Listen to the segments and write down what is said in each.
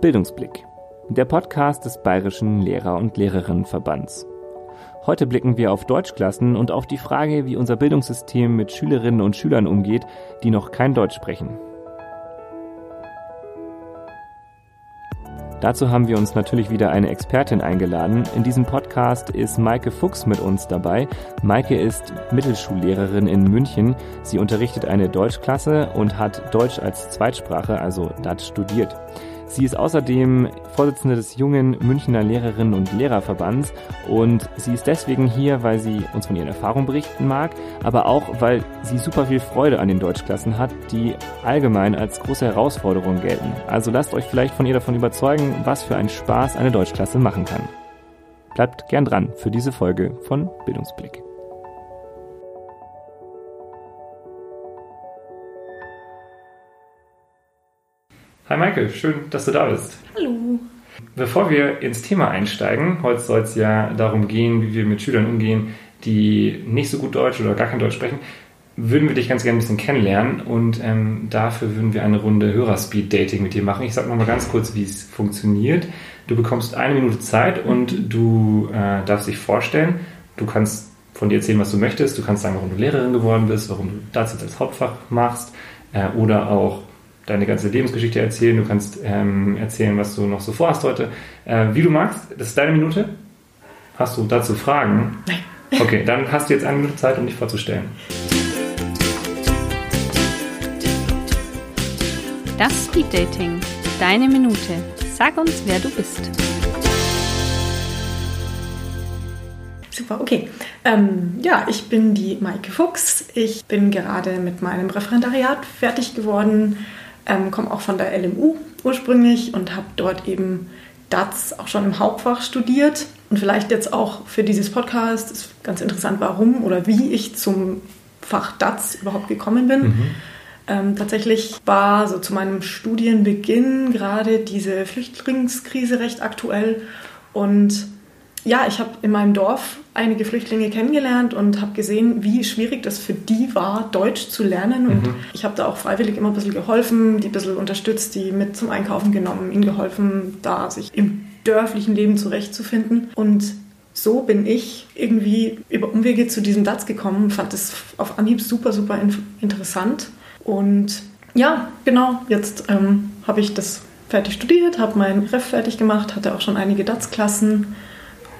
Bildungsblick, der Podcast des Bayerischen Lehrer- und Lehrerinnenverbands. Heute blicken wir auf Deutschklassen und auf die Frage, wie unser Bildungssystem mit Schülerinnen und Schülern umgeht, die noch kein Deutsch sprechen. Dazu haben wir uns natürlich wieder eine Expertin eingeladen. In diesem Podcast ist Maike Fuchs mit uns dabei. Maike ist Mittelschullehrerin in München. Sie unterrichtet eine Deutschklasse und hat Deutsch als Zweitsprache, also Dutch, studiert. Sie ist außerdem Vorsitzende des jungen Münchner Lehrerinnen und Lehrerverbands und sie ist deswegen hier, weil sie uns von ihren Erfahrungen berichten mag, aber auch, weil sie super viel Freude an den Deutschklassen hat, die allgemein als große Herausforderung gelten. Also lasst euch vielleicht von ihr davon überzeugen, was für einen Spaß eine Deutschklasse machen kann. Bleibt gern dran für diese Folge von Bildungsblick. Hi Michael, schön, dass du da bist. Hallo. Bevor wir ins Thema einsteigen, heute soll es ja darum gehen, wie wir mit Schülern umgehen, die nicht so gut Deutsch oder gar kein Deutsch sprechen, würden wir dich ganz gerne ein bisschen kennenlernen und ähm, dafür würden wir eine Runde Hörerspeed-Dating mit dir machen. Ich sage nochmal ganz kurz, wie es funktioniert. Du bekommst eine Minute Zeit und du äh, darfst dich vorstellen. Du kannst von dir erzählen, was du möchtest. Du kannst sagen, warum du Lehrerin geworden bist, warum du das jetzt als Hauptfach machst äh, oder auch deine ganze Lebensgeschichte erzählen, du kannst ähm, erzählen, was du noch so vorhast heute. Äh, wie du magst, das ist deine Minute. Hast du dazu Fragen? Nein. Okay, dann hast du jetzt eine Minute Zeit, um dich vorzustellen. Das Speed Dating. Deine Minute. Sag uns, wer du bist. Super, okay. Ähm, ja, ich bin die Maike Fuchs. Ich bin gerade mit meinem Referendariat fertig geworden ähm, komme auch von der LMU ursprünglich und habe dort eben DATS auch schon im Hauptfach studiert. Und vielleicht jetzt auch für dieses Podcast ist ganz interessant, warum oder wie ich zum Fach DATS überhaupt gekommen bin. Mhm. Ähm, tatsächlich war so zu meinem Studienbeginn gerade diese Flüchtlingskrise recht aktuell und ja, ich habe in meinem Dorf einige Flüchtlinge kennengelernt und habe gesehen, wie schwierig das für die war, Deutsch zu lernen. Und mhm. ich habe da auch freiwillig immer ein bisschen geholfen, die ein bisschen unterstützt, die mit zum Einkaufen genommen, ihnen geholfen, da sich im dörflichen Leben zurechtzufinden. Und so bin ich irgendwie über Umwege zu diesem Satz gekommen, fand es auf Anhieb super, super interessant. Und ja, genau, jetzt ähm, habe ich das fertig studiert, habe mein Ref fertig gemacht, hatte auch schon einige DATS-Klassen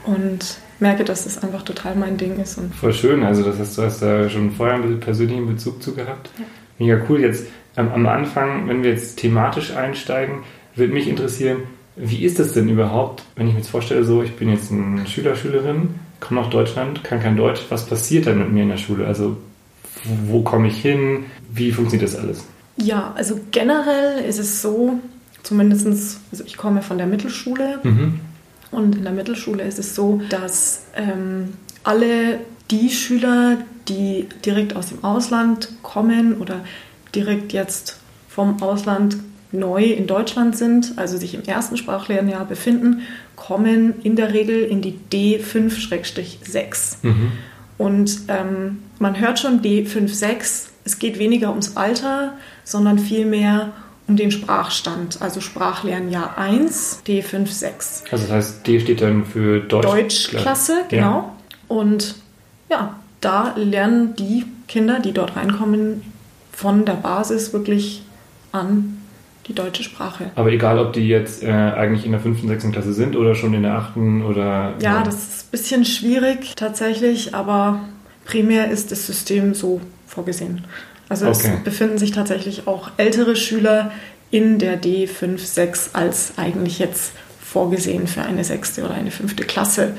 und merke, dass das einfach total mein Ding ist. Und Voll schön, also das heißt, du hast da schon vorher einen persönlichen Bezug zu gehabt. Ja. Mega cool. Jetzt ähm, am Anfang, wenn wir jetzt thematisch einsteigen, würde mich interessieren, wie ist das denn überhaupt, wenn ich mir jetzt vorstelle, so, ich bin jetzt ein Schüler, Schülerin, komme nach Deutschland, kann kein Deutsch, was passiert dann mit mir in der Schule? Also wo komme ich hin? Wie funktioniert das alles? Ja, also generell ist es so, zumindest, also ich komme von der Mittelschule. Mhm. Und in der Mittelschule ist es so, dass ähm, alle die Schüler, die direkt aus dem Ausland kommen oder direkt jetzt vom Ausland neu in Deutschland sind, also sich im ersten Sprachlernjahr befinden, kommen in der Regel in die D5-6. Mhm. Und ähm, man hört schon D5-6, es geht weniger ums Alter, sondern vielmehr um um den Sprachstand, also Sprachlernjahr 1, D5-6. Also das heißt, D steht dann für Deutsch Deutschklasse, genau. Ja. Und ja, da lernen die Kinder, die dort reinkommen, von der Basis wirklich an die deutsche Sprache. Aber egal, ob die jetzt äh, eigentlich in der 5. und 6. Klasse sind oder schon in der 8. oder... Ja, das ist ein bisschen schwierig tatsächlich, aber primär ist das System so vorgesehen. Also okay. es befinden sich tatsächlich auch ältere Schüler in der D5-6 als eigentlich jetzt vorgesehen für eine sechste oder eine fünfte Klasse.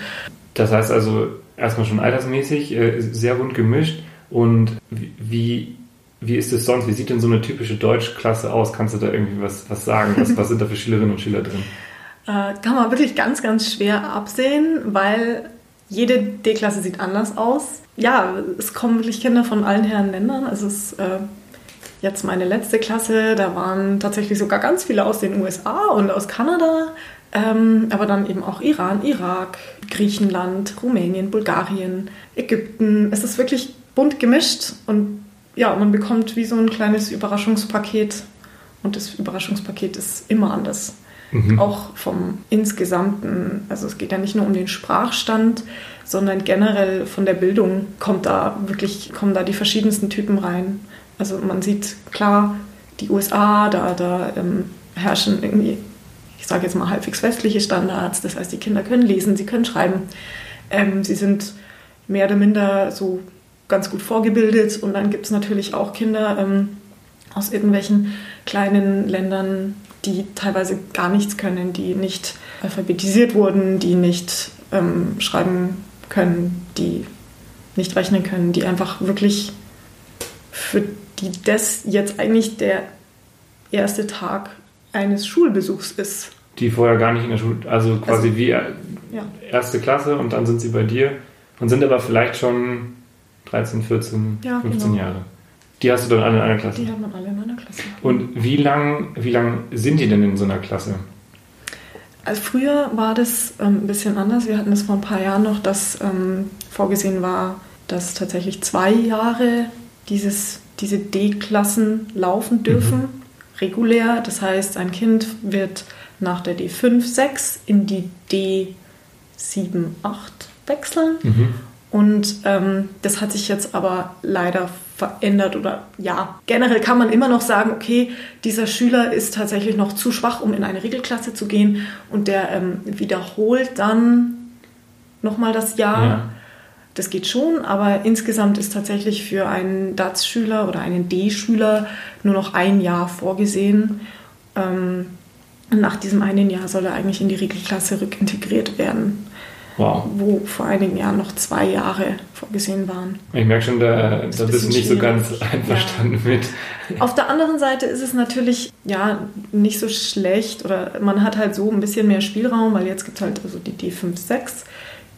Das heißt also erstmal schon altersmäßig äh, sehr bunt gemischt. Und wie, wie ist es sonst? Wie sieht denn so eine typische Deutschklasse aus? Kannst du da irgendwie was, was sagen? Was, was sind da für Schülerinnen und Schüler drin? Äh, kann man wirklich ganz, ganz schwer absehen, weil jede D-Klasse sieht anders aus. Ja, es kommen wirklich Kinder von allen Herren Ländern. Es ist äh, jetzt meine letzte Klasse, da waren tatsächlich sogar ganz viele aus den USA und aus Kanada. Ähm, aber dann eben auch Iran, Irak, Griechenland, Rumänien, Bulgarien, Ägypten. Es ist wirklich bunt gemischt und ja, man bekommt wie so ein kleines Überraschungspaket und das Überraschungspaket ist immer anders. Mhm. Auch vom insgesamten, also es geht ja nicht nur um den Sprachstand, sondern generell von der Bildung kommt da wirklich, kommen da die verschiedensten Typen rein. Also man sieht klar, die USA, da, da ähm, herrschen irgendwie, ich sage jetzt mal halbwegs westliche Standards. Das heißt, die Kinder können lesen, sie können schreiben. Ähm, sie sind mehr oder minder so ganz gut vorgebildet. Und dann gibt es natürlich auch Kinder ähm, aus irgendwelchen kleinen Ländern, die teilweise gar nichts können, die nicht alphabetisiert wurden, die nicht ähm, schreiben können, die nicht rechnen können, die einfach wirklich für die das jetzt eigentlich der erste Tag eines Schulbesuchs ist. Die vorher gar nicht in der Schule, also quasi also, wie ja. erste Klasse und dann sind sie bei dir und sind aber vielleicht schon 13, 14, ja, 15 genau. Jahre. Die hast du dann alle in einer Klasse? Die hat man alle in einer Klasse. Und wie lang, wie lang sind die denn in so einer Klasse? Also früher war das ähm, ein bisschen anders. Wir hatten das vor ein paar Jahren noch, dass ähm, vorgesehen war, dass tatsächlich zwei Jahre dieses, diese D-Klassen laufen dürfen, mhm. regulär. Das heißt, ein Kind wird nach der D5, 6 in die D7, 8 wechseln. Mhm. Und ähm, das hat sich jetzt aber leider verändert oder ja, generell kann man immer noch sagen, okay, dieser Schüler ist tatsächlich noch zu schwach, um in eine Regelklasse zu gehen und der ähm, wiederholt dann nochmal das Jahr. Ja. Das geht schon, aber insgesamt ist tatsächlich für einen DATS-Schüler oder einen D-Schüler nur noch ein Jahr vorgesehen. Ähm, nach diesem einen Jahr soll er eigentlich in die Regelklasse rückintegriert werden. Wow. Wo vor einigen Jahren noch zwei Jahre vorgesehen waren. Ich merke schon, da, da bist du nicht so ganz einverstanden ja. mit. Auf der anderen Seite ist es natürlich ja nicht so schlecht oder man hat halt so ein bisschen mehr Spielraum, weil jetzt gibt es halt also die D5, 6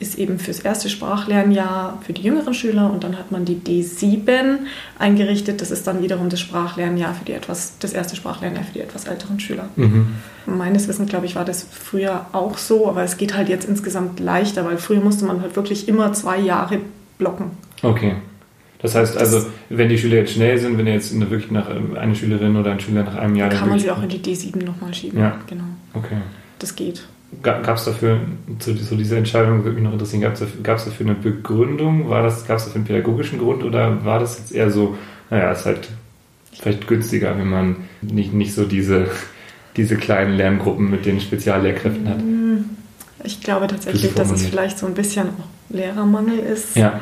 ist eben fürs erste Sprachlernjahr für die jüngeren Schüler und dann hat man die D7 eingerichtet. Das ist dann wiederum das Sprachlernjahr für die etwas, das erste Sprachlernjahr für die etwas älteren Schüler. Mhm. Meines Wissens, glaube ich, war das früher auch so, aber es geht halt jetzt insgesamt leichter, weil früher musste man halt wirklich immer zwei Jahre blocken. Okay. Das heißt also, wenn die Schüler jetzt schnell sind, wenn jetzt eine, wirklich nach eine Schülerin oder ein Schüler nach einem Jahr. Dann kann man sie auch in die D7 nochmal schieben. Ja. Genau. Okay. Das geht. Gab es dafür, zu so dieser Entscheidung würde mich noch interessieren, gab es dafür, dafür eine Begründung? Gab es dafür einen pädagogischen Grund oder war das jetzt eher so, naja, ist halt vielleicht günstiger, wenn man nicht, nicht so diese, diese kleinen Lerngruppen mit den Speziallehrkräften hat? Ich glaube tatsächlich, dass es vielleicht so ein bisschen auch Lehrermangel ist. Ja.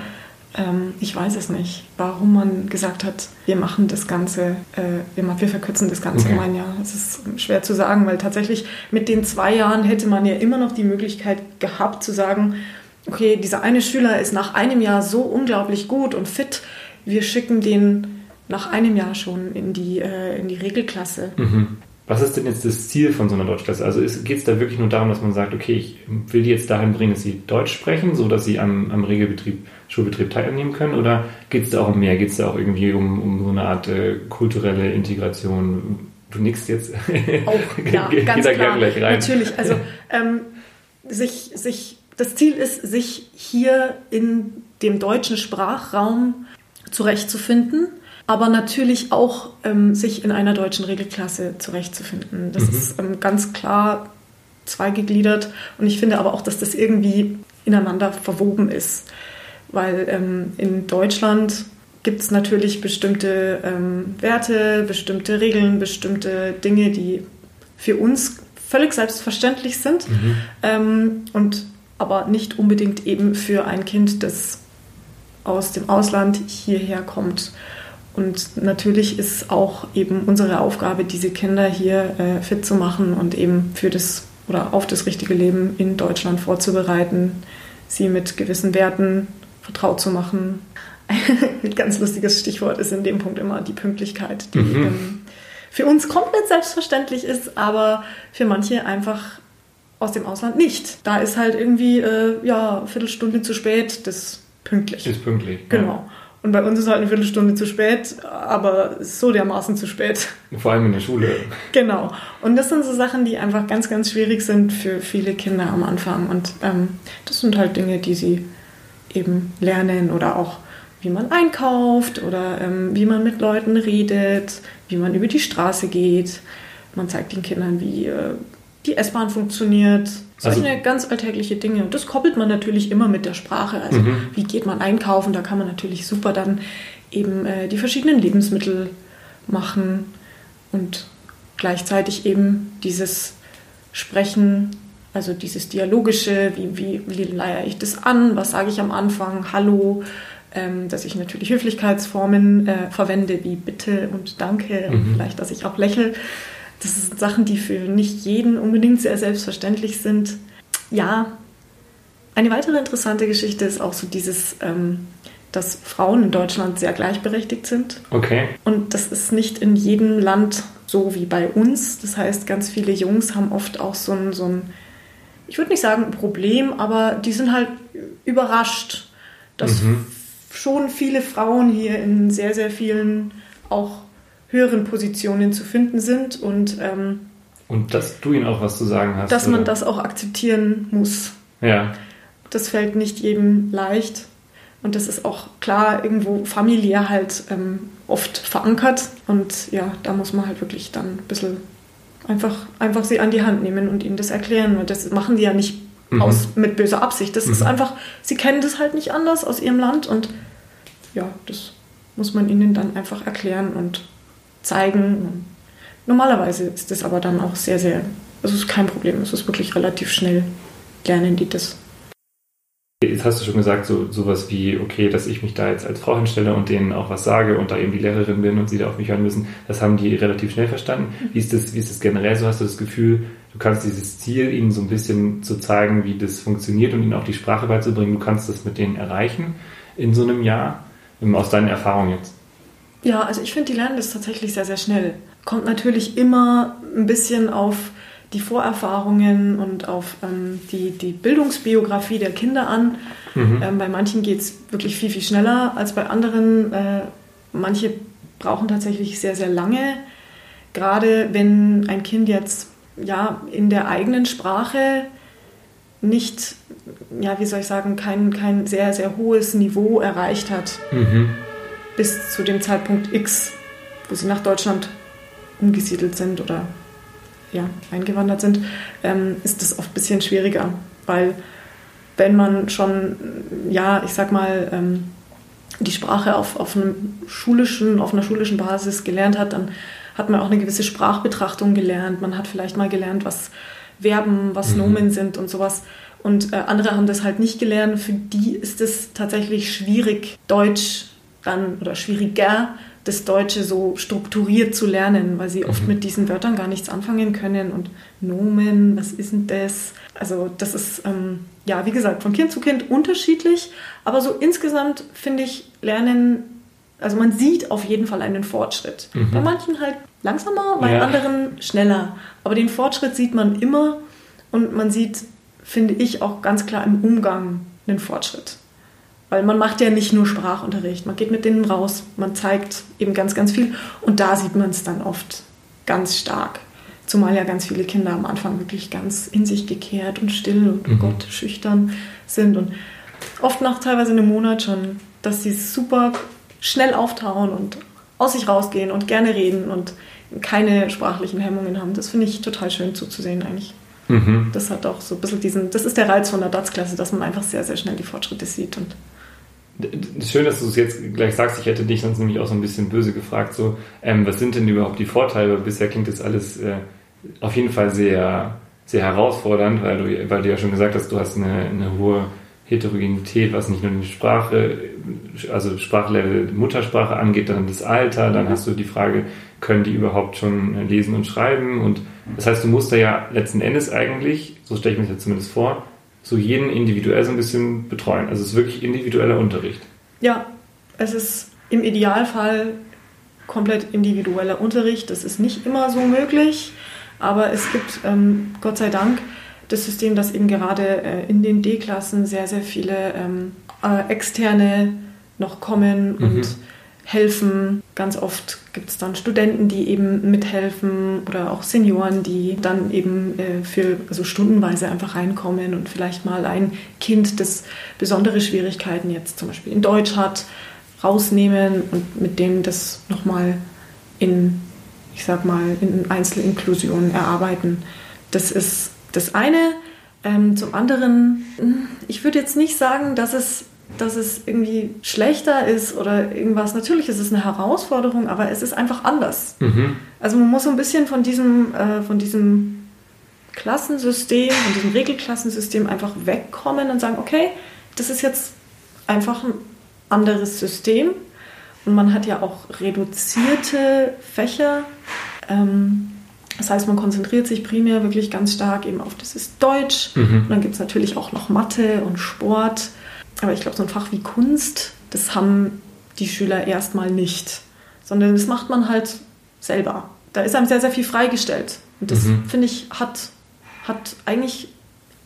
Ähm, ich weiß es nicht, warum man gesagt hat, wir machen das Ganze, äh, wir, wir, verkürzen das Ganze okay. um ein Jahr. Es ist schwer zu sagen, weil tatsächlich mit den zwei Jahren hätte man ja immer noch die Möglichkeit gehabt zu sagen, okay, dieser eine Schüler ist nach einem Jahr so unglaublich gut und fit, wir schicken den nach einem Jahr schon in die, äh, in die Regelklasse. Mhm. Was ist denn jetzt das Ziel von so einer Deutschklasse? Also geht es da wirklich nur darum, dass man sagt, okay, ich will die jetzt dahin bringen, dass sie Deutsch sprechen, so dass sie am, am Regelbetrieb, Schulbetrieb teilnehmen können? Oder geht es da auch um mehr? Geht es da auch irgendwie um, um so eine Art äh, kulturelle Integration? Du nickst jetzt. Auch, ja, ganz klar. Gleich rein. Natürlich, also ähm, sich, sich, das Ziel ist, sich hier in dem deutschen Sprachraum zurechtzufinden aber natürlich auch ähm, sich in einer deutschen Regelklasse zurechtzufinden. Das mhm. ist ähm, ganz klar zweigegliedert und ich finde aber auch, dass das irgendwie ineinander verwoben ist, weil ähm, in Deutschland gibt es natürlich bestimmte ähm, Werte, bestimmte Regeln, bestimmte Dinge, die für uns völlig selbstverständlich sind mhm. Ähm, und aber nicht unbedingt eben für ein Kind, das aus dem Ausland hierher kommt. Und natürlich ist auch eben unsere Aufgabe, diese Kinder hier äh, fit zu machen und eben für das oder auf das richtige Leben in Deutschland vorzubereiten, sie mit gewissen Werten vertraut zu machen. Ein ganz lustiges Stichwort ist in dem Punkt immer die Pünktlichkeit, die mhm. ähm, für uns komplett selbstverständlich ist, aber für manche einfach aus dem Ausland nicht. Da ist halt irgendwie, äh, ja, Viertelstunde zu spät, das pünktlich. Ist pünktlich. Genau. Ja. Und bei uns ist halt eine Viertelstunde zu spät, aber so dermaßen zu spät. Vor allem in der Schule. Genau. Und das sind so Sachen, die einfach ganz, ganz schwierig sind für viele Kinder am Anfang. Und ähm, das sind halt Dinge, die sie eben lernen oder auch wie man einkauft oder ähm, wie man mit Leuten redet, wie man über die Straße geht. Man zeigt den Kindern, wie äh, die S-Bahn funktioniert. Solche Also- ganz alltägliche Dinge. Und das koppelt man natürlich immer mit der Sprache. Also Mhm. wie geht man einkaufen? Da kann man natürlich super dann eben äh, die verschiedenen Lebensmittel machen und gleichzeitig eben dieses Sprechen, also dieses Dialogische, wie, wie, wie leier ich das an, was sage ich am Anfang, hallo, ähm, dass ich natürlich Höflichkeitsformen äh, verwende, wie bitte und danke und Mhm. vielleicht, dass ich auch lächle. Das sind Sachen, die für nicht jeden unbedingt sehr selbstverständlich sind. Ja, eine weitere interessante Geschichte ist auch so dieses, ähm, dass Frauen in Deutschland sehr gleichberechtigt sind. Okay. Und das ist nicht in jedem Land so wie bei uns. Das heißt, ganz viele Jungs haben oft auch so ein, so ein ich würde nicht sagen ein Problem, aber die sind halt überrascht, dass Mhm. schon viele Frauen hier in sehr, sehr vielen auch höheren Positionen zu finden sind und ähm, Und dass du ihnen auch was zu sagen hast. dass man oder? das auch akzeptieren muss. Ja. Das fällt nicht jedem leicht. Und das ist auch klar irgendwo familiär halt ähm, oft verankert. Und ja, da muss man halt wirklich dann ein bisschen einfach, einfach sie an die Hand nehmen und ihnen das erklären. Und das machen die ja nicht Mhm. aus, mit böser Absicht. Das ist Mhm. einfach, sie kennen das halt nicht anders aus ihrem Land. Und ja, das muss man ihnen dann einfach erklären und zeigen. Normalerweise ist das aber dann auch sehr, sehr, also es ist kein Problem. Es ist wirklich relativ schnell lernen die das. Jetzt hast du schon gesagt, so sowas wie, okay, dass ich mich da jetzt als Frau hinstelle und denen auch was sage und da eben die Lehrerin bin und sie da auf mich hören müssen, das haben die relativ schnell verstanden. Wie ist das, wie ist das generell so? Hast du das Gefühl, du kannst dieses Ziel, ihnen so ein bisschen zu zeigen, wie das funktioniert und ihnen auch die Sprache beizubringen, du kannst das mit denen erreichen in so einem Jahr? Aus deinen Erfahrungen jetzt. Ja, also ich finde, die lernen das tatsächlich sehr, sehr schnell. Kommt natürlich immer ein bisschen auf die Vorerfahrungen und auf ähm, die, die Bildungsbiografie der Kinder an. Mhm. Ähm, bei manchen geht es wirklich viel, viel schneller als bei anderen. Äh, manche brauchen tatsächlich sehr, sehr lange. Gerade wenn ein Kind jetzt ja, in der eigenen Sprache nicht, ja, wie soll ich sagen, kein, kein sehr, sehr hohes Niveau erreicht hat Mhm. Bis zu dem Zeitpunkt X, wo sie nach Deutschland umgesiedelt sind oder ja, eingewandert sind, ähm, ist das oft ein bisschen schwieriger, weil wenn man schon, ja, ich sag mal, ähm, die Sprache auf, auf, einem schulischen, auf einer schulischen Basis gelernt hat, dann hat man auch eine gewisse Sprachbetrachtung gelernt. Man hat vielleicht mal gelernt, was Verben, was Mhm. Nomen sind und sowas. Und äh, andere haben das halt nicht gelernt. Für die ist es tatsächlich schwierig, Deutsch dann oder schwieriger, das Deutsche so strukturiert zu lernen, weil sie oft Mhm. mit diesen Wörtern gar nichts anfangen können. Und Nomen, was ist denn das? Also das ist, ähm, ja, wie gesagt, von Kind zu Kind unterschiedlich. Aber so insgesamt finde ich, lernen, also man sieht auf jeden Fall einen Fortschritt. Mhm. Bei manchen halt langsamer, bei Ja. anderen schneller. Aber den Fortschritt sieht man immer und man sieht, finde ich, auch ganz klar im Umgang einen Fortschritt. Weil man macht ja nicht nur Sprachunterricht, man geht mit denen raus, man zeigt eben ganz, ganz viel und da sieht man es dann oft ganz stark. Zumal ja ganz viele Kinder am Anfang wirklich ganz in sich gekehrt und still und oh Mhm. Gott, schüchtern sind und oft nach teilweise einem Monat schon, dass sie super schnell auftauen und aus sich rausgehen und gerne reden und keine sprachlichen Hemmungen haben. Das finde ich total schön zuzusehen eigentlich. Mhm. Das hat auch so ein bisschen diesen, das ist der Reiz von der DATS-Klasse, dass man einfach sehr, sehr schnell die Fortschritte sieht und Schön, dass du es jetzt gleich sagst. Ich hätte dich sonst nämlich auch so ein bisschen böse gefragt. So, ähm, was sind denn überhaupt die Vorteile? Bisher klingt das alles äh, auf jeden Fall sehr, sehr herausfordernd, weil du, weil du ja schon gesagt hast, du hast eine, eine hohe Heterogenität, was nicht nur die Sprache, also Sprachlevel Muttersprache angeht, dann das Alter, dann hast du die Frage, können die überhaupt schon lesen und schreiben? Und das heißt, du musst da ja letzten Endes eigentlich, so stelle ich mir das jetzt zumindest vor, so jeden individuell so ein bisschen betreuen. Also es ist wirklich individueller Unterricht. Ja, es ist im Idealfall komplett individueller Unterricht. Das ist nicht immer so möglich, aber es gibt ähm, Gott sei Dank das System, dass eben gerade äh, in den D-Klassen sehr, sehr viele ähm, äh, Externe noch kommen Mhm. Helfen. Ganz oft gibt es dann Studenten, die eben mithelfen oder auch Senioren, die dann eben äh, für also stundenweise einfach reinkommen und vielleicht mal ein Kind, das besondere Schwierigkeiten jetzt zum Beispiel in Deutsch hat, rausnehmen und mit dem das nochmal in, ich sag mal, in Einzelinklusion erarbeiten. Das ist das eine. Ähm, zum anderen, hm, ich würde jetzt nicht sagen, dass es, dass es irgendwie schlechter ist oder irgendwas. Natürlich ist es eine Herausforderung, aber es ist einfach anders. Mhm. Also man muss so ein bisschen von diesem, äh, von diesem Klassensystem, von diesem Regelklassensystem einfach wegkommen und sagen, okay, das ist jetzt einfach ein anderes System. Und man hat ja auch reduzierte Fächer. Ähm, das heißt, man konzentriert sich primär wirklich ganz stark eben auf das ist Deutsch. Mhm. Und dann gibt es natürlich auch noch Mathe und Sport. Aber ich glaube, so ein Fach wie Kunst, das haben die Schüler erstmal nicht. Sondern das macht man halt selber. Da ist einem sehr, sehr viel freigestellt. Und das, mhm. finde ich, hat, hat eigentlich,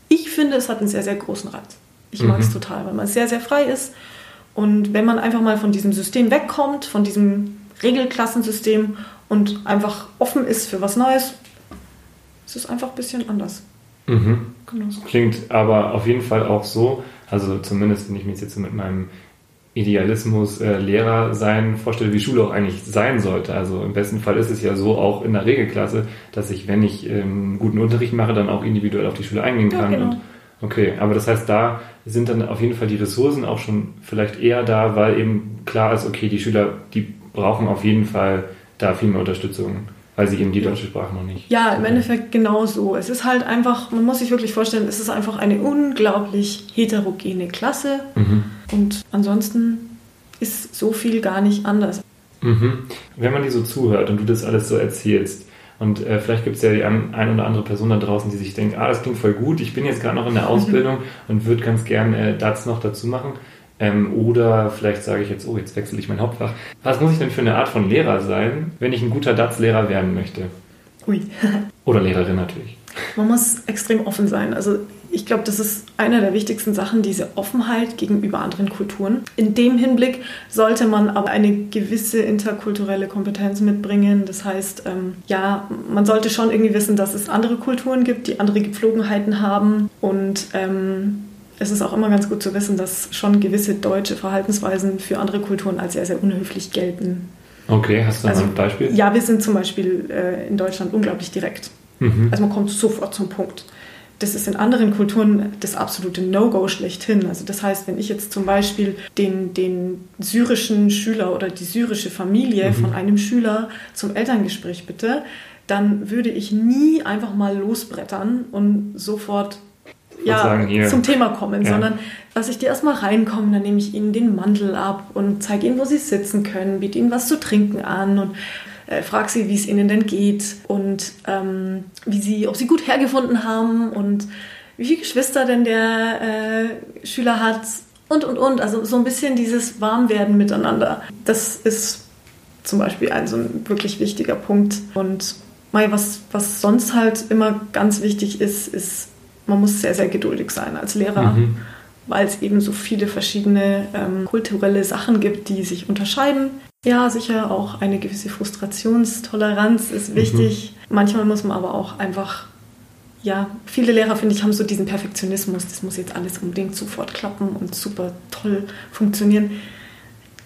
ich finde, es hat einen sehr, sehr großen Reiz. Ich mag es mhm. total, weil man sehr, sehr frei ist. Und wenn man einfach mal von diesem System wegkommt, von diesem Regelklassensystem und einfach offen ist für was Neues, ist es einfach ein bisschen anders. Mhm. Genau. Klingt aber auf jeden Fall auch so, also zumindest wenn ich mich jetzt mit meinem Idealismus äh, Lehrer sein vorstelle, wie Schule auch eigentlich sein sollte. Also im besten Fall ist es ja so auch in der Regelklasse, dass ich, wenn ich ähm, guten Unterricht mache, dann auch individuell auf die Schule eingehen kann. Ja, genau. und, okay, aber das heißt, da sind dann auf jeden Fall die Ressourcen auch schon vielleicht eher da, weil eben klar ist, okay, die Schüler, die brauchen auf jeden Fall da viel mehr Unterstützung, weil sie eben die deutsche Sprache noch nicht. Ja, im Endeffekt genau so. Es ist halt einfach, man muss sich wirklich vorstellen, es ist einfach eine unglaublich heterogene Klasse mhm. und ansonsten ist so viel gar nicht anders. Mhm. Wenn man dir so zuhört und du das alles so erzählst, und äh, vielleicht gibt es ja die ein, ein, oder andere Person da draußen, die sich denkt, ah, das klingt voll gut, ich bin jetzt gerade noch in der Ausbildung und würde ganz gern äh, das noch dazu machen. Ähm, oder vielleicht sage ich jetzt, oh, jetzt wechsle ich mein Hauptfach. Was muss ich denn für eine Art von Lehrer sein, wenn ich ein guter DATS-Lehrer werden möchte? Ui. oder Lehrerin natürlich. Man muss extrem offen sein. Also ich glaube, das ist eine der wichtigsten Sachen, diese Offenheit gegenüber anderen Kulturen. In dem Hinblick sollte man aber eine gewisse interkulturelle Kompetenz mitbringen. Das heißt, ähm, ja, man sollte schon irgendwie wissen, dass es andere Kulturen gibt, die andere Gepflogenheiten haben und ähm, es ist auch immer ganz gut zu wissen, dass schon gewisse deutsche Verhaltensweisen für andere Kulturen als sehr, sehr unhöflich gelten. Okay, hast du also, ein Beispiel? Ja, wir sind zum Beispiel äh, in Deutschland unglaublich direkt. Mhm. Also man kommt sofort zum Punkt. Das ist in anderen Kulturen das absolute No-Go schlechthin. Also das heißt, wenn ich jetzt zum Beispiel den, den syrischen Schüler oder die syrische Familie mhm. von einem Schüler zum Elterngespräch bitte, dann würde ich nie einfach mal losbrettern und sofort ja, zum Thema kommen, ja. sondern lasse ich die erstmal reinkommen, dann nehme ich ihnen den Mantel ab und zeige ihnen, wo sie sitzen können, biete ihnen was zu trinken an und äh, frage sie, wie es ihnen denn geht und ähm, wie sie, ob sie gut hergefunden haben und wie viele Geschwister denn der äh, Schüler hat und und und. Also so ein bisschen dieses Warmwerden miteinander. Das ist zum Beispiel ein so ein wirklich wichtiger Punkt. Und was, was sonst halt immer ganz wichtig ist, ist man muss sehr, sehr geduldig sein als Lehrer, mhm. weil es eben so viele verschiedene ähm, kulturelle Sachen gibt, die sich unterscheiden. Ja, sicher auch eine gewisse Frustrationstoleranz ist mhm. wichtig. Mhm. Manchmal muss man aber auch einfach, ja, viele Lehrer, finde ich, haben so diesen Perfektionismus, das muss jetzt alles unbedingt sofort klappen und super toll funktionieren.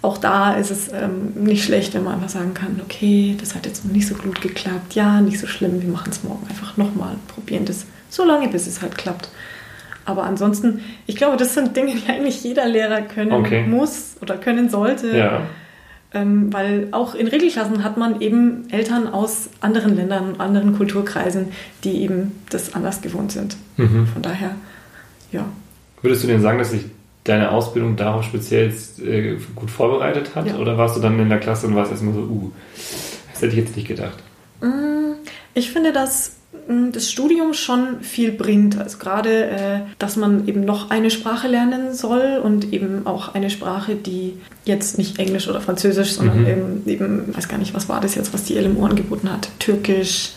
Auch da ist es ähm, nicht schlecht, wenn man einfach sagen kann, okay, das hat jetzt noch nicht so gut geklappt, ja, nicht so schlimm, wir machen es morgen einfach nochmal, probieren das so lange, bis es halt klappt. Aber ansonsten, ich glaube, das sind Dinge, die eigentlich jeder Lehrer können okay. muss oder können sollte. Ja. Ähm, weil auch in Regelklassen hat man eben Eltern aus anderen Ländern, anderen Kulturkreisen, die eben das anders gewohnt sind. Mhm. Von daher, ja. Würdest du denn sagen, dass sich deine Ausbildung darauf speziell äh, gut vorbereitet hat? Ja. Oder warst du dann in der Klasse und warst erstmal so, uh, das hätte ich jetzt nicht gedacht? Mm, ich finde, dass das Studium schon viel bringt. Also gerade, äh, dass man eben noch eine Sprache lernen soll und eben auch eine Sprache, die jetzt nicht Englisch oder Französisch, sondern mhm. eben, eben, weiß gar nicht, was war das jetzt, was die LMU angeboten hat, Türkisch,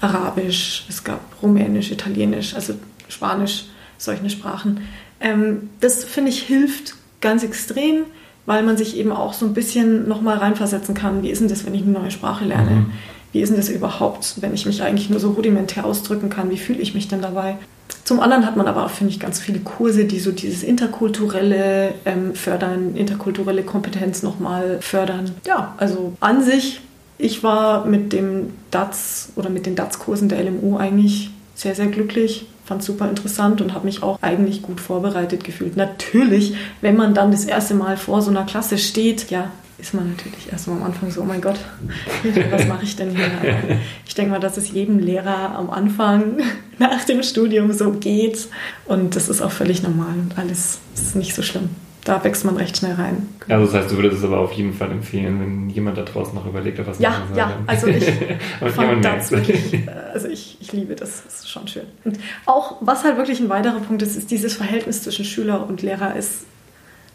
Arabisch, es gab Rumänisch, Italienisch, also Spanisch, solche Sprachen. Ähm, das finde ich hilft ganz extrem, weil man sich eben auch so ein bisschen nochmal reinversetzen kann, wie ist denn das, wenn ich eine neue Sprache lerne? Mhm wie ist denn das überhaupt, wenn ich mich eigentlich nur so rudimentär ausdrücken kann, wie fühle ich mich denn dabei? Zum anderen hat man aber auch, finde ich, ganz viele Kurse, die so dieses interkulturelle ähm, fördern, interkulturelle Kompetenz nochmal fördern. Ja, also an sich, ich war mit dem DATS oder mit den DATS-Kursen der LMU eigentlich sehr, sehr glücklich, fand super interessant und habe mich auch eigentlich gut vorbereitet gefühlt. Natürlich, wenn man dann das erste Mal vor so einer Klasse steht, ja, ist man natürlich erstmal am Anfang so, oh mein Gott, was mache ich denn hier? Aber ich denke mal, dass es jedem Lehrer am Anfang nach dem Studium so geht. Und das ist auch völlig normal und alles ist nicht so schlimm. Da wächst man recht schnell rein. Also das heißt, du würdest es aber auf jeden Fall empfehlen, wenn jemand da draußen noch überlegt, was ja, machen soll. Ja, also ich fand das wirklich, also ich, ich liebe das, das ist schon schön. Und auch, was halt wirklich ein weiterer Punkt ist, ist dieses Verhältnis zwischen Schüler und Lehrer ist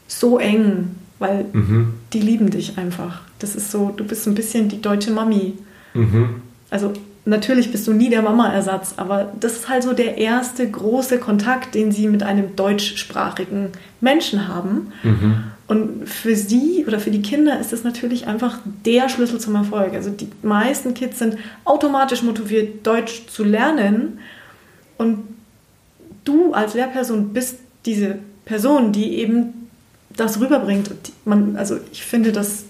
so eng weil mhm. die lieben dich einfach. Das ist so, du bist ein bisschen die deutsche Mami. Mhm. Also natürlich bist du nie der Mama-Ersatz, aber das ist halt so der erste große Kontakt, den sie mit einem deutschsprachigen Menschen haben. Mhm. Und für sie oder für die Kinder ist das natürlich einfach der Schlüssel zum Erfolg. Also die meisten Kids sind automatisch motiviert, Deutsch zu lernen. Und du als Lehrperson bist diese Person, die eben das rüberbringt. Man, also ich finde, dass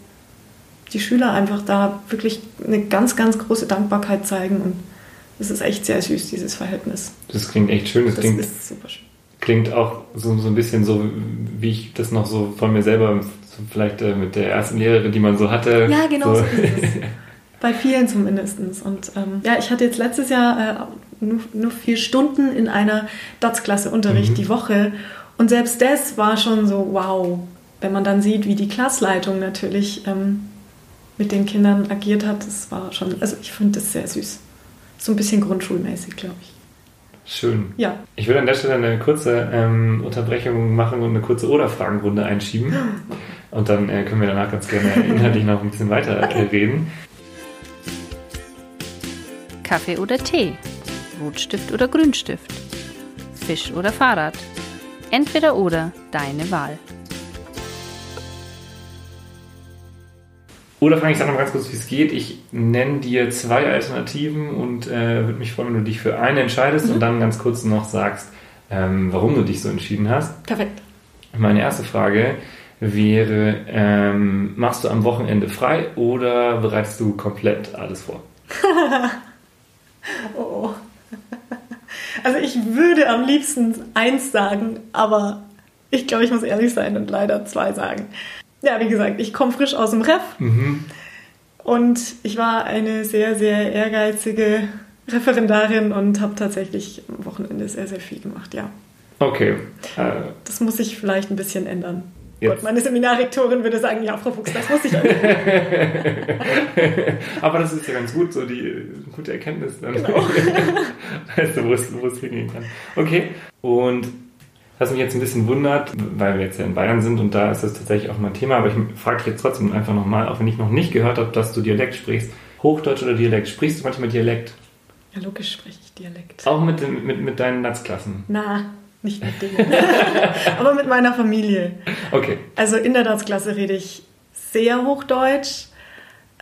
die Schüler einfach da wirklich eine ganz, ganz große Dankbarkeit zeigen und es ist echt sehr süß, dieses Verhältnis. Das klingt echt schön. Das, das klingt, ist super schön. Klingt auch so, so ein bisschen so, wie ich das noch so von mir selber, so vielleicht äh, mit der ersten Lehrerin, die man so hatte. Ja, genau so, so ist es. Bei vielen zumindest. Und ähm, ja, ich hatte jetzt letztes Jahr äh, nur, nur vier Stunden in einer DATS-Klasse Unterricht mhm. die Woche und selbst das war schon so, wow, wenn man dann sieht, wie die Klassleitung natürlich ähm, mit den Kindern agiert hat, das war schon, also ich finde das sehr süß. So ein bisschen grundschulmäßig, glaube ich. Schön. Ja. Ich würde an der Stelle eine kurze ähm, Unterbrechung machen und eine kurze Oder-Fragenrunde einschieben. Und dann äh, können wir danach ganz gerne inhaltlich noch ein bisschen weiter äh, reden. Kaffee oder Tee? Rotstift oder Grünstift? Fisch oder Fahrrad? Entweder oder, deine Wahl. Oder frage ich sag noch ganz kurz, wie es geht. Ich nenne dir zwei Alternativen und äh, würde mich freuen, wenn du dich für eine entscheidest mhm. und dann ganz kurz noch sagst, ähm, warum du dich so entschieden hast. Perfekt. Meine erste Frage wäre, ähm, machst du am Wochenende frei oder bereitest du komplett alles vor? oh. Also ich würde am liebsten eins sagen, aber ich glaube, ich muss ehrlich sein und leider zwei sagen. Ja, wie gesagt, ich komme frisch aus dem Ref mhm. und ich war eine sehr, sehr ehrgeizige Referendarin und habe tatsächlich am Wochenende sehr, sehr viel gemacht, ja. Okay. Äh, das muss sich vielleicht ein bisschen ändern. Gott, meine Seminarrektorin würde sagen, ja, Frau Fuchs, das muss ich auch. Aber das ist ja ganz gut, so die gute Erkenntnis dann. Genau. weißt du, wo es, wo es hingehen kann. Okay. Und was mich jetzt ein bisschen wundert, weil wir jetzt ja in Bayern sind und da ist das tatsächlich auch mein Thema, aber ich frage dich jetzt trotzdem einfach nochmal, auch wenn ich noch nicht gehört habe, dass du Dialekt sprichst. Hochdeutsch oder Dialekt? Sprichst du manchmal Dialekt? Ja, logisch spreche ich Dialekt. Auch mit, mit, mit deinen Natzklassen? Na, nicht mit denen. Aber mit meiner Familie. Okay. Also in der Dartsklasse rede ich sehr Hochdeutsch.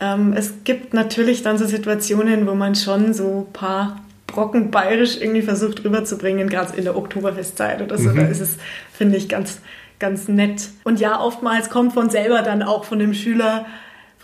Ähm, es gibt natürlich dann so Situationen, wo man schon so ein paar Brocken bayerisch irgendwie versucht rüberzubringen, gerade in der Oktoberfestzeit oder so. Mhm. Da ist es, finde ich, ganz, ganz nett. Und ja, oftmals kommt von selber dann auch von dem Schüler,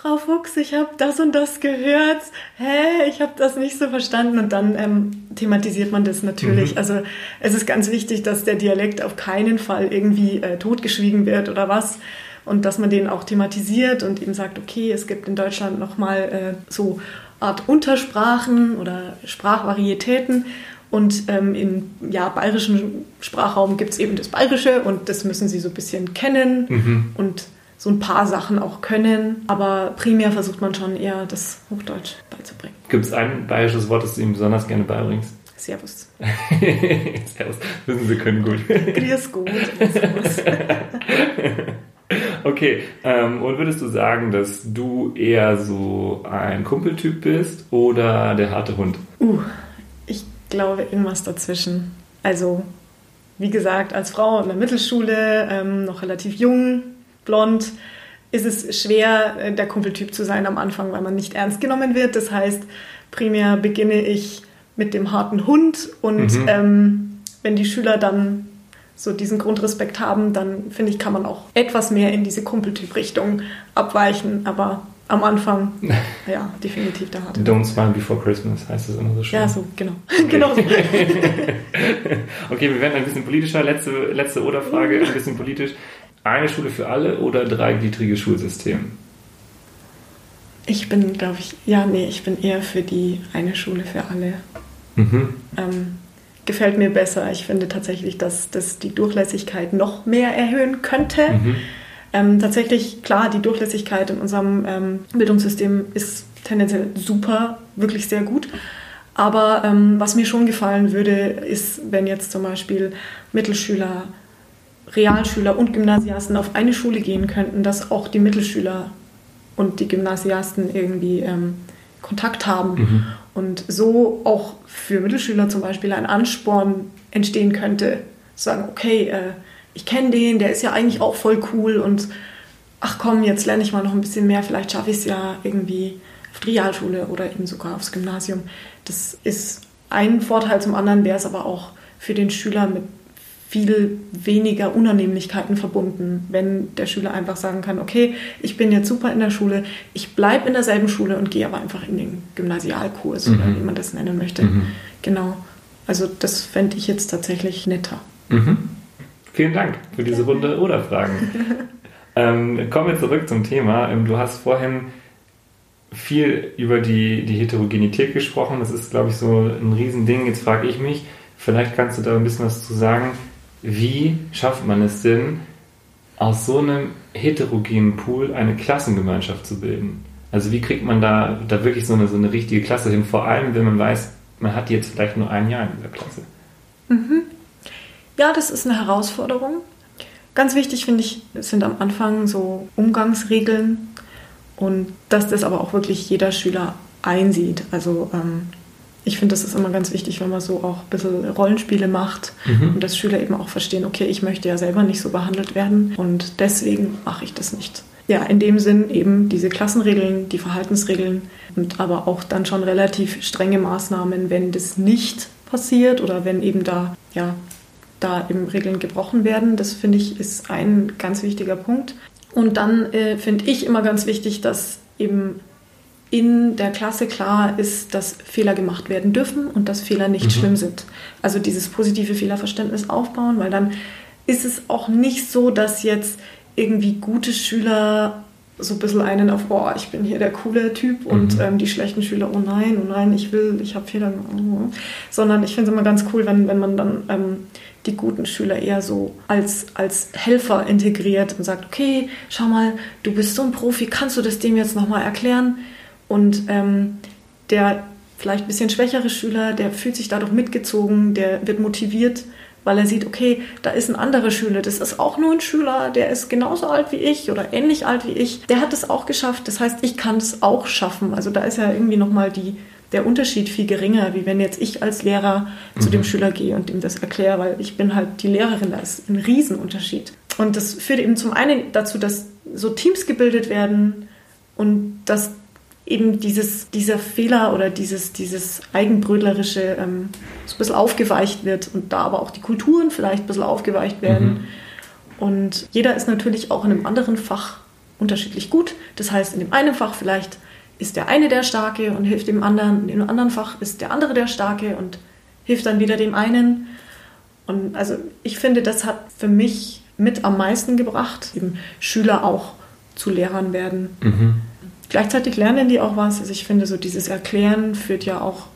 Frau Fuchs, ich habe das und das gehört. Hä, ich habe das nicht so verstanden. Und dann ähm, thematisiert man das natürlich. Mhm. Also es ist ganz wichtig, dass der Dialekt auf keinen Fall irgendwie äh, totgeschwiegen wird oder was. Und dass man den auch thematisiert und eben sagt, okay, es gibt in Deutschland nochmal äh, so Art Untersprachen oder Sprachvarietäten. Und ähm, im ja, bayerischen Sprachraum gibt es eben das Bayerische und das müssen sie so ein bisschen kennen. Mhm. Und so ein paar Sachen auch können, aber primär versucht man schon eher das Hochdeutsch beizubringen. Gibt es ein bayerisches Wort, das du ihm besonders gerne beibringst? Servus. Servus. Wissen Sie können gut. Grüß gut. okay, ähm, und würdest du sagen, dass du eher so ein Kumpeltyp bist oder der harte Hund? Uh, ich glaube irgendwas dazwischen. Also, wie gesagt, als Frau in der Mittelschule, ähm, noch relativ jung, blond, ist es schwer, äh, der Kumpeltyp zu sein am Anfang, weil man nicht ernst genommen wird. Das heißt, primär beginne ich mit dem harten Hund und mhm. ähm, wenn die Schüler dann so diesen Grundrespekt haben, dann finde ich, kann man auch etwas mehr in diese Kumpeltyp-Richtung abweichen. Aber am Anfang, ja, definitiv der harte. Don't smile before Christmas heißt das immer so schön. Ja, so, genau. genau so. okay, wir werden ein bisschen politischer. Letzte, letzte Oder-Frage, ein bisschen politisch. Eine Schule für alle oder dreigliedriges Schulsystem? Ich bin, glaube ich, ja, nee, ich bin eher für die eine Schule für alle. Mhm. Ähm, gefällt mir besser. Ich finde tatsächlich, dass das die Durchlässigkeit noch mehr erhöhen könnte. Mhm. Ähm, tatsächlich, klar, die Durchlässigkeit in unserem ähm, Bildungssystem ist tendenziell super, wirklich sehr gut. Aber ähm, was mir schon gefallen würde, ist, wenn jetzt zum Beispiel Mittelschüler, Realschüler und Gymnasiasten auf eine Schule gehen könnten, dass auch die Mittelschüler und die Gymnasiasten irgendwie ähm, Kontakt haben. Mhm. Und so auch für Mittelschüler zum Beispiel ein Ansporn entstehen könnte, sagen, okay, äh, ich kenne den, der ist ja eigentlich auch voll cool und ach komm, jetzt lerne ich mal noch ein bisschen mehr, vielleicht schaffe ich es ja irgendwie auf die Realschule oder eben sogar aufs Gymnasium. Das ist ein Vorteil zum anderen, wäre es aber auch für den Schüler mit viel weniger Unannehmlichkeiten verbunden, wenn der Schüler einfach sagen kann, okay, ich bin jetzt super in der Schule, ich bleibe in derselben Schule und gehe aber einfach in den Gymnasialkurs mhm. oder wie man das nennen möchte. Mhm. Genau. Also das fände ich jetzt tatsächlich netter. Mhm. Vielen Dank für diese Runde oder Fragen. ähm, kommen wir zurück zum Thema. Ähm, du hast vorhin viel über die, die Heterogenität gesprochen. Das ist, glaube ich, so ein Riesending. Jetzt frage ich mich, vielleicht kannst du da ein bisschen was zu sagen wie schafft man es denn, aus so einem heterogenen Pool eine Klassengemeinschaft zu bilden? Also wie kriegt man da, da wirklich so eine, so eine richtige Klasse hin? Vor allem, wenn man weiß, man hat jetzt vielleicht nur ein Jahr in dieser Klasse. Mhm. Ja, das ist eine Herausforderung. Ganz wichtig finde ich, sind am Anfang so Umgangsregeln und dass das aber auch wirklich jeder Schüler einsieht. Also ähm, ich finde, das ist immer ganz wichtig, wenn man so auch ein bisschen Rollenspiele macht mhm. und dass Schüler eben auch verstehen, okay, ich möchte ja selber nicht so behandelt werden und deswegen mache ich das nicht. Ja, in dem Sinn eben diese Klassenregeln, die Verhaltensregeln und aber auch dann schon relativ strenge Maßnahmen, wenn das nicht passiert oder wenn eben da, ja, da eben Regeln gebrochen werden. Das finde ich ist ein ganz wichtiger Punkt. Und dann äh, finde ich immer ganz wichtig, dass eben in der Klasse klar ist, dass Fehler gemacht werden dürfen und dass Fehler nicht mhm. schlimm sind. Also dieses positive Fehlerverständnis aufbauen, weil dann ist es auch nicht so, dass jetzt irgendwie gute Schüler so ein bisschen einen auf, oh, ich bin hier der coole Typ und mhm. ähm, die schlechten Schüler, oh nein, oh nein, ich will, ich habe Fehler gemacht. Sondern ich finde es immer ganz cool, wenn, wenn man dann ähm, die guten Schüler eher so als, als Helfer integriert und sagt, okay, schau mal, du bist so ein Profi, kannst du das dem jetzt nochmal erklären? Und ähm, der vielleicht ein bisschen schwächere Schüler, der fühlt sich dadurch mitgezogen, der wird motiviert, weil er sieht, okay, da ist ein anderer Schüler, das ist auch nur ein Schüler, der ist genauso alt wie ich oder ähnlich alt wie ich, der hat es auch geschafft, das heißt, ich kann es auch schaffen. Also da ist ja irgendwie nochmal die, der Unterschied viel geringer, wie wenn jetzt ich als Lehrer mhm. zu dem mhm. Schüler gehe und ihm das erkläre, weil ich bin halt die Lehrerin, da ist ein Riesenunterschied. Und das führt eben zum einen dazu, dass so Teams gebildet werden und dass eben dieses, dieser Fehler oder dieses, dieses Eigenbrödlerische ähm, so ein bisschen aufgeweicht wird und da aber auch die Kulturen vielleicht ein bisschen aufgeweicht werden. Mhm. Und jeder ist natürlich auch in einem anderen Fach unterschiedlich gut. Das heißt, in dem einen Fach vielleicht ist der eine der Starke und hilft dem anderen, in dem anderen Fach ist der andere der Starke und hilft dann wieder dem einen. Und also ich finde, das hat für mich mit am meisten gebracht, eben Schüler auch zu Lehrern werden. Mhm Gleichzeitig lernen die auch was. Also ich finde, so dieses Erklären führt ja auch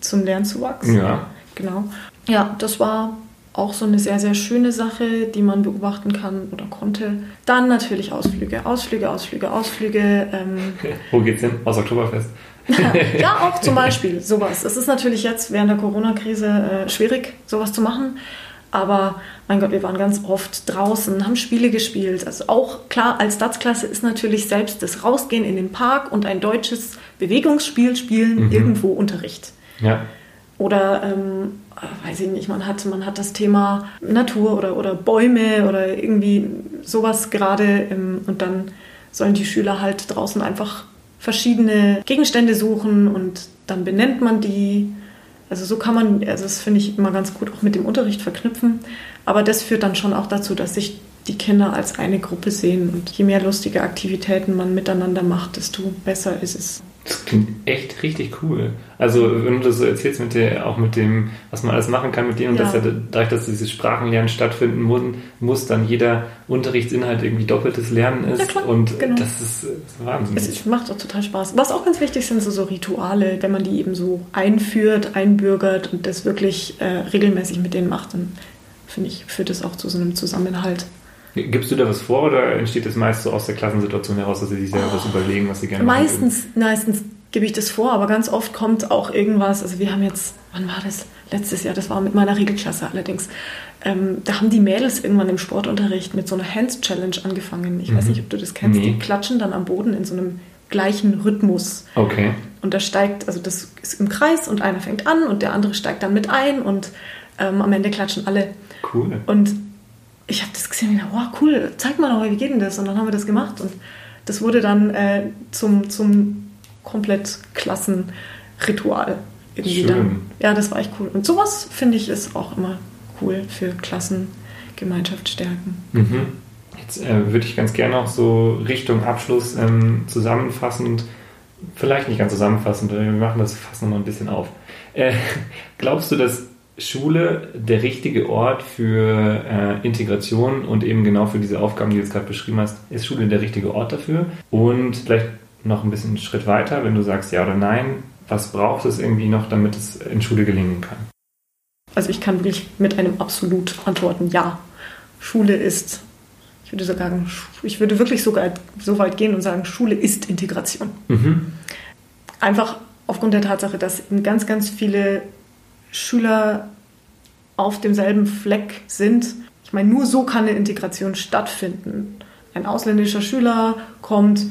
zum Lernzuwachs. Ja. Genau. Ja, das war auch so eine sehr, sehr schöne Sache, die man beobachten kann oder konnte. Dann natürlich Ausflüge, Ausflüge, Ausflüge, Ausflüge. Ähm. Wo geht's hin? Aus Oktoberfest? ja, auch zum Beispiel sowas. Es ist natürlich jetzt während der Corona-Krise äh, schwierig, sowas zu machen. Aber mein Gott, wir waren ganz oft draußen, haben Spiele gespielt. Also auch klar, als Staatsklasse ist natürlich selbst das Rausgehen in den Park und ein deutsches Bewegungsspiel spielen mhm. irgendwo Unterricht. Ja. Oder ähm, weiß ich nicht, man hat, man hat das Thema Natur oder, oder Bäume oder irgendwie sowas gerade ähm, und dann sollen die Schüler halt draußen einfach verschiedene Gegenstände suchen und dann benennt man die also so kann man, also das finde ich immer ganz gut auch mit dem Unterricht verknüpfen. Aber das führt dann schon auch dazu, dass sich die Kinder als eine Gruppe sehen. Und je mehr lustige Aktivitäten man miteinander macht, desto besser ist es. Das klingt echt richtig cool. Also, wenn du das so erzählst, mit der, auch mit dem, was man alles machen kann mit denen, und Ja. dass ja dadurch, dass dieses Sprachenlernen stattfinden muss, muss dann jeder Unterrichtsinhalt irgendwie doppeltes Lernen ist. Ja, klar, und genau. das ist, das ist Wahnsinn. Es ist- macht auch total Spaß. Was auch ganz wichtig sind, so, so Rituale, wenn man die eben so einführt, einbürgert und das wirklich äh, regelmäßig mit denen macht, dann finde ich, führt es auch zu so einem Zusammenhalt. Gibst du da was vor oder entsteht das meist so aus der Klassensituation heraus, dass sie sich selber was überlegen, was sie gerne machen würden? Meistens, meistens gebe ich das vor, aber ganz oft kommt auch irgendwas. Also wir haben jetzt, wann war das? Letztes Jahr, das war mit meiner Regelklasse allerdings. Ähm, da haben die Mädels irgendwann im Sportunterricht mit so einer Hands Challenge angefangen. Ich weiß Mhm. nicht, ob du das kennst. Nee. Die klatschen dann am Boden in so einem gleichen Rhythmus. Okay. Und da steigt, also das ist im Kreis und einer fängt an und der andere steigt dann mit ein und ähm, am Ende klatschen alle. Cool. Und ich habe das gesehen und dachte, wow, cool, zeig mal doch, wie geht denn das? Und dann haben wir das gemacht und das wurde dann äh, zum, zum komplett Klassenritual irgendwie Schön. dann. Ja, das war echt cool. Und sowas finde ich ist auch immer cool für Klassengemeinschaft stärken. Mhm. Jetzt äh, würde ich ganz gerne noch so Richtung Abschluss ähm, zusammenfassend, vielleicht nicht ganz zusammenfassend, wir machen das fassen noch ein bisschen auf. Äh, glaubst du, dass Schule der richtige Ort für äh, Integration und eben genau für diese Aufgaben, die du jetzt gerade beschrieben hast, ist Schule der richtige Ort dafür? Und vielleicht noch ein bisschen einen Schritt weiter, wenn du sagst ja oder nein, was braucht es irgendwie noch, damit es in Schule gelingen kann? Also ich kann wirklich mit einem absolut antworten, ja. Schule ist, ich würde sogar sagen, ich würde wirklich sogar so weit gehen und sagen, Schule ist Integration. Mhm. Einfach aufgrund der Tatsache, dass eben ganz, ganz viele Schüler auf demselben Fleck sind. Ich meine, nur so kann eine Integration stattfinden. Ein ausländischer Schüler kommt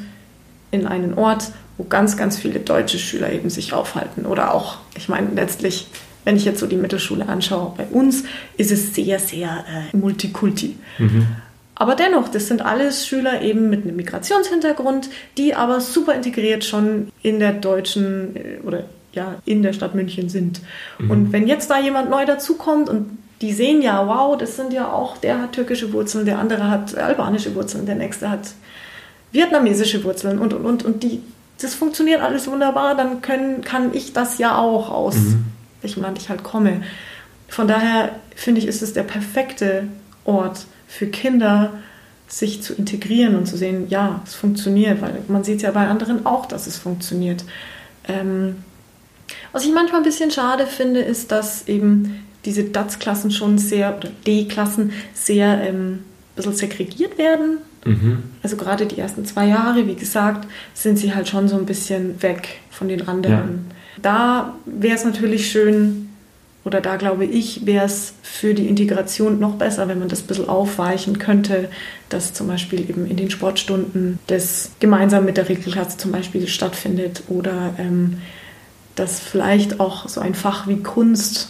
in einen Ort, wo ganz, ganz viele deutsche Schüler eben sich aufhalten. Oder auch, ich meine, letztlich, wenn ich jetzt so die Mittelschule anschaue, bei uns ist es sehr, sehr äh, multikulti. Mhm. Aber dennoch, das sind alles Schüler eben mit einem Migrationshintergrund, die aber super integriert schon in der deutschen äh, oder ja, in der Stadt München sind. Und wenn jetzt da jemand neu dazukommt und die sehen ja, wow, das sind ja auch, der hat türkische Wurzeln, der andere hat albanische Wurzeln, der nächste hat vietnamesische Wurzeln und und und und die, das funktioniert alles wunderbar, dann können, kann ich das ja auch aus welchem Land ich halt komme. Von daher finde ich, ist es der perfekte Ort für Kinder, sich zu integrieren und zu sehen, ja, es funktioniert, weil man sieht ja bei anderen auch, dass es funktioniert. Ähm, was ich manchmal ein bisschen schade finde, ist, dass eben diese DATS-Klassen schon sehr, oder D-Klassen sehr ähm, ein bisschen segregiert werden. Mhm. Also gerade die ersten zwei Jahre, wie gesagt, sind sie halt schon so ein bisschen weg von den anderen. Da wäre es natürlich schön, oder da glaube ich, wäre es für die Integration noch besser, wenn man das ein bisschen aufweichen könnte, dass zum Beispiel eben in den Sportstunden das gemeinsam mit der Regelklasse zum Beispiel stattfindet oder ähm, dass vielleicht auch so ein Fach wie Kunst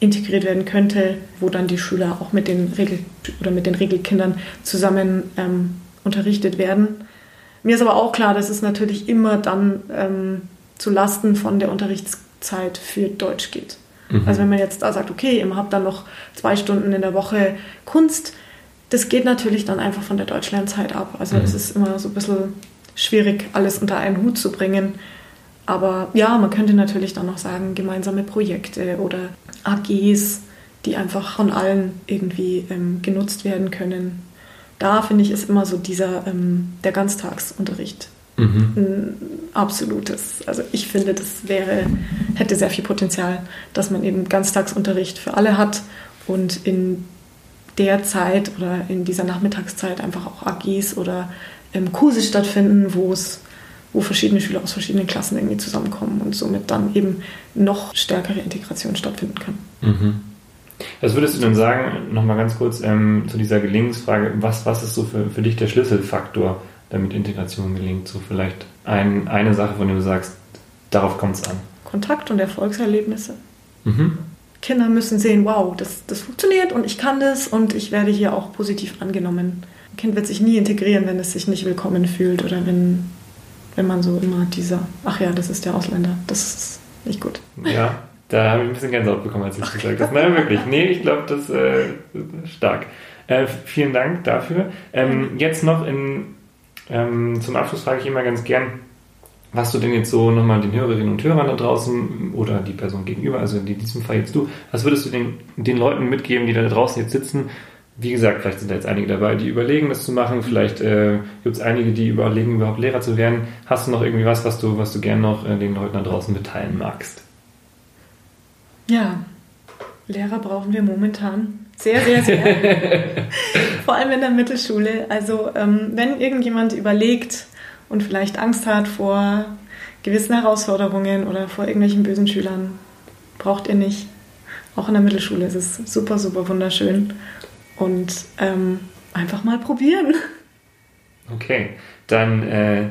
integriert werden könnte, wo dann die Schüler auch mit den Regel oder mit den Regelkindern zusammen ähm, unterrichtet werden. Mir ist aber auch klar, dass es natürlich immer dann ähm, zu Lasten von der Unterrichtszeit für Deutsch geht. Mhm. Also wenn man jetzt da sagt, okay, ihr habt dann noch zwei Stunden in der Woche Kunst, das geht natürlich dann einfach von der Deutschlernzeit ab. Also Mhm. es ist immer so ein bisschen schwierig, alles unter einen Hut zu bringen. Aber ja, man könnte natürlich dann noch sagen, gemeinsame Projekte oder AGs, die einfach von allen irgendwie ähm, genutzt werden können. Da finde ich, ist immer so dieser, ähm, der Ganztagsunterricht Mhm. ein absolutes. Also ich finde, das wäre, hätte sehr viel Potenzial, dass man eben Ganztagsunterricht für alle hat und in der Zeit oder in dieser Nachmittagszeit einfach auch AGs oder ähm, Kurse stattfinden, wo es wo verschiedene Schüler aus verschiedenen Klassen irgendwie zusammenkommen und somit dann eben noch stärkere Integration stattfinden kann. Mhm. Was würdest du denn sagen, nochmal ganz kurz ähm, zu dieser Gelingensfrage, was, was ist so für, für dich der Schlüsselfaktor, damit Integration gelingt? So vielleicht ein, eine Sache, von der du sagst, darauf kommt es an. Kontakt und Erfolgserlebnisse. Mhm. Kinder müssen sehen, wow, das, das funktioniert und ich kann das und ich werde hier auch positiv angenommen. Ein Kind wird sich nie integrieren, wenn es sich nicht willkommen fühlt oder wenn, wenn man so immer dieser, ach ja, das ist der Ausländer, das ist nicht gut. Ja, da habe ich ein bisschen Gänsehaut bekommen, als du es gesagt hast. Nein, wirklich. Nee, ich glaube, das äh, ist stark. Äh, vielen Dank dafür. Ähm, jetzt noch in, ähm, zum Abschluss frage ich immer ganz gern, was du denn jetzt so nochmal den Hörerinnen und Hörern da draußen oder die Person gegenüber, also in diesem Fall jetzt du, was würdest du den, den Leuten mitgeben, die da draußen jetzt sitzen? Wie gesagt, vielleicht sind da jetzt einige dabei, die überlegen, das zu machen. Vielleicht äh, gibt es einige, die überlegen, überhaupt Lehrer zu werden. Hast du noch irgendwie was, was du, was du gerne noch äh, den Leuten da draußen mitteilen magst? Ja, Lehrer brauchen wir momentan sehr, sehr, sehr. Vor allem in der Mittelschule. Also ähm, wenn irgendjemand überlegt und vielleicht Angst hat vor gewissen Herausforderungen oder vor irgendwelchen bösen Schülern, braucht ihr nicht. Auch in der Mittelschule ist es super, super wunderschön. Und ähm, einfach mal probieren. Okay, dann äh,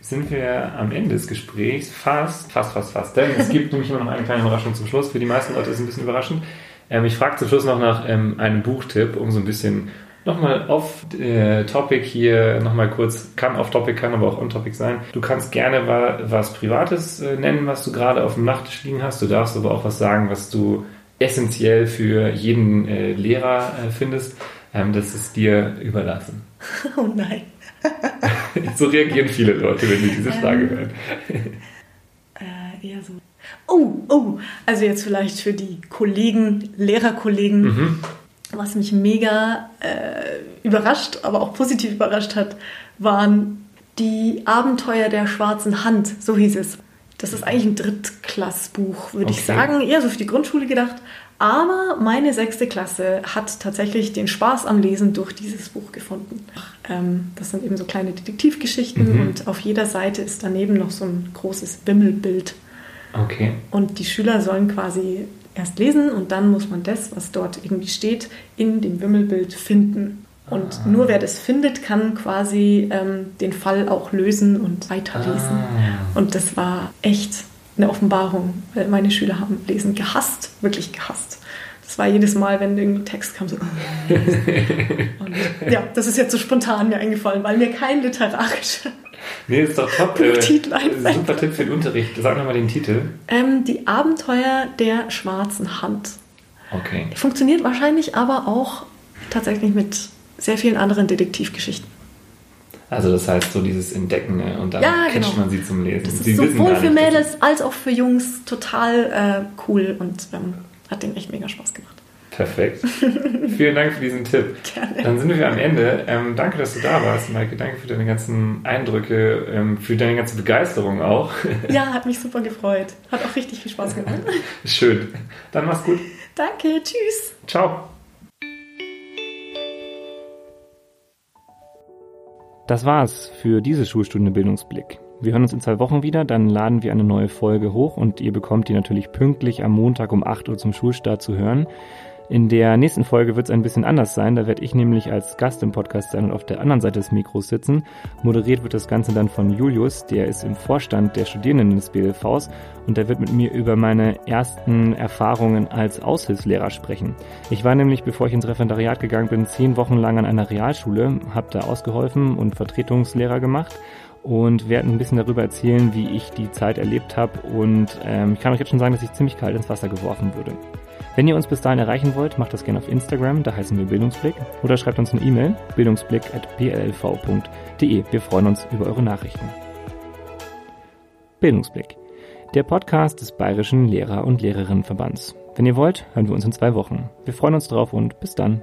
sind wir am Ende des Gesprächs fast, fast, fast, fast. Denn es gibt nämlich immer noch eine kleine Überraschung zum Schluss. Für die meisten Leute ist es ein bisschen überraschend. Ähm, ich frage zum Schluss noch nach ähm, einem Buchtipp, um so ein bisschen nochmal off-topic äh, hier, nochmal kurz, kann off-topic, kann aber auch on-topic sein. Du kannst gerne wa was Privates äh, nennen, was du gerade auf dem Nachttisch liegen hast. Du darfst aber auch was sagen, was du essentiell für jeden äh, Lehrer äh, findest. Ähm, das ist dir überlassen. Oh nein. so reagieren viele Leute, wenn sie diese Frage ähm, hören. Äh, eher so Oh, oh, also jetzt vielleicht für die Kollegen, Lehrerkollegen, mhm. was mich mega äh, überrascht, aber auch positiv überrascht hat, waren die Abenteuer der schwarzen Hand, so hieß es. Das ist eigentlich ein Drittklassbuch, würde okay. ich sagen, eher so für die Grundschule gedacht. Aber meine sechste Klasse hat tatsächlich den Spaß am Lesen durch dieses Buch gefunden. Ähm, das sind eben so kleine Detektivgeschichten mhm. und auf jeder Seite ist daneben noch so ein großes Wimmelbild Okay. Und die Schüler sollen quasi erst lesen und dann muss man das, was dort irgendwie steht, in dem Wimmelbild finden. Und ah. nur wer das findet, kann quasi ähm, den Fall auch lösen und weiterlesen. Ah. Und das war echt eine Offenbarung. weil Meine Schüler haben Lesen gehasst, wirklich gehasst. Das war jedes Mal, wenn irgendwie Text kam, so. und, ja, das ist jetzt so spontan mir eingefallen, weil mir kein literarischer Nee, ist doch top. Äh, super Tipp für den Unterricht. Sag nochmal den Titel. Ähm, die Abenteuer der schwarzen Hand. Okay. Funktioniert wahrscheinlich aber auch tatsächlich mit sehr vielen anderen Detektivgeschichten. Also das heißt so dieses Entdecken ne? und dann ja, catcht genau. man sie zum Lesen. Das ist sowohl für Mädels als auch für Jungs total äh, cool und ähm, hat denen echt mega Spaß gemacht. Perfekt. Vielen Dank für diesen Tipp. Gerne. Dann sind wir am Ende. Ähm, danke, dass du da warst, Maike. Danke für deine ganzen Eindrücke, ähm, für deine ganze Begeisterung auch. Ja, hat mich super gefreut. Hat auch richtig viel Spaß gemacht. Schön. Dann mach's gut. Danke. Tschüss. Ciao. Das war's für diese Schulstunde Bildungsblick. Wir hören uns in zwei Wochen wieder, dann laden wir eine neue Folge hoch und ihr bekommt die natürlich pünktlich am Montag um 8 Uhr zum Schulstart zu hören. In der nächsten Folge wird es ein bisschen anders sein. Da werde ich nämlich als Gast im Podcast sein und auf der anderen Seite des Mikros sitzen. Moderiert wird das Ganze dann von Julius, der ist im Vorstand der Studierenden des BLVs und der wird mit mir über meine ersten Erfahrungen als Aushilfslehrer sprechen. Ich war nämlich, bevor ich ins Referendariat gegangen bin, zehn Wochen lang an einer Realschule, habe da ausgeholfen und Vertretungslehrer gemacht und werde ein bisschen darüber erzählen, wie ich die Zeit erlebt habe und ähm, ich kann euch jetzt schon sagen, dass ich ziemlich kalt ins Wasser geworfen wurde. Wenn ihr uns bis dahin erreichen wollt, macht das gerne auf Instagram, da heißen wir Bildungsblick, oder schreibt uns eine E-Mail, bildungsblick.blv.de. Wir freuen uns über eure Nachrichten. Bildungsblick, der Podcast des Bayerischen Lehrer- und Lehrerinnenverbands. Wenn ihr wollt, hören wir uns in zwei Wochen. Wir freuen uns drauf und bis dann.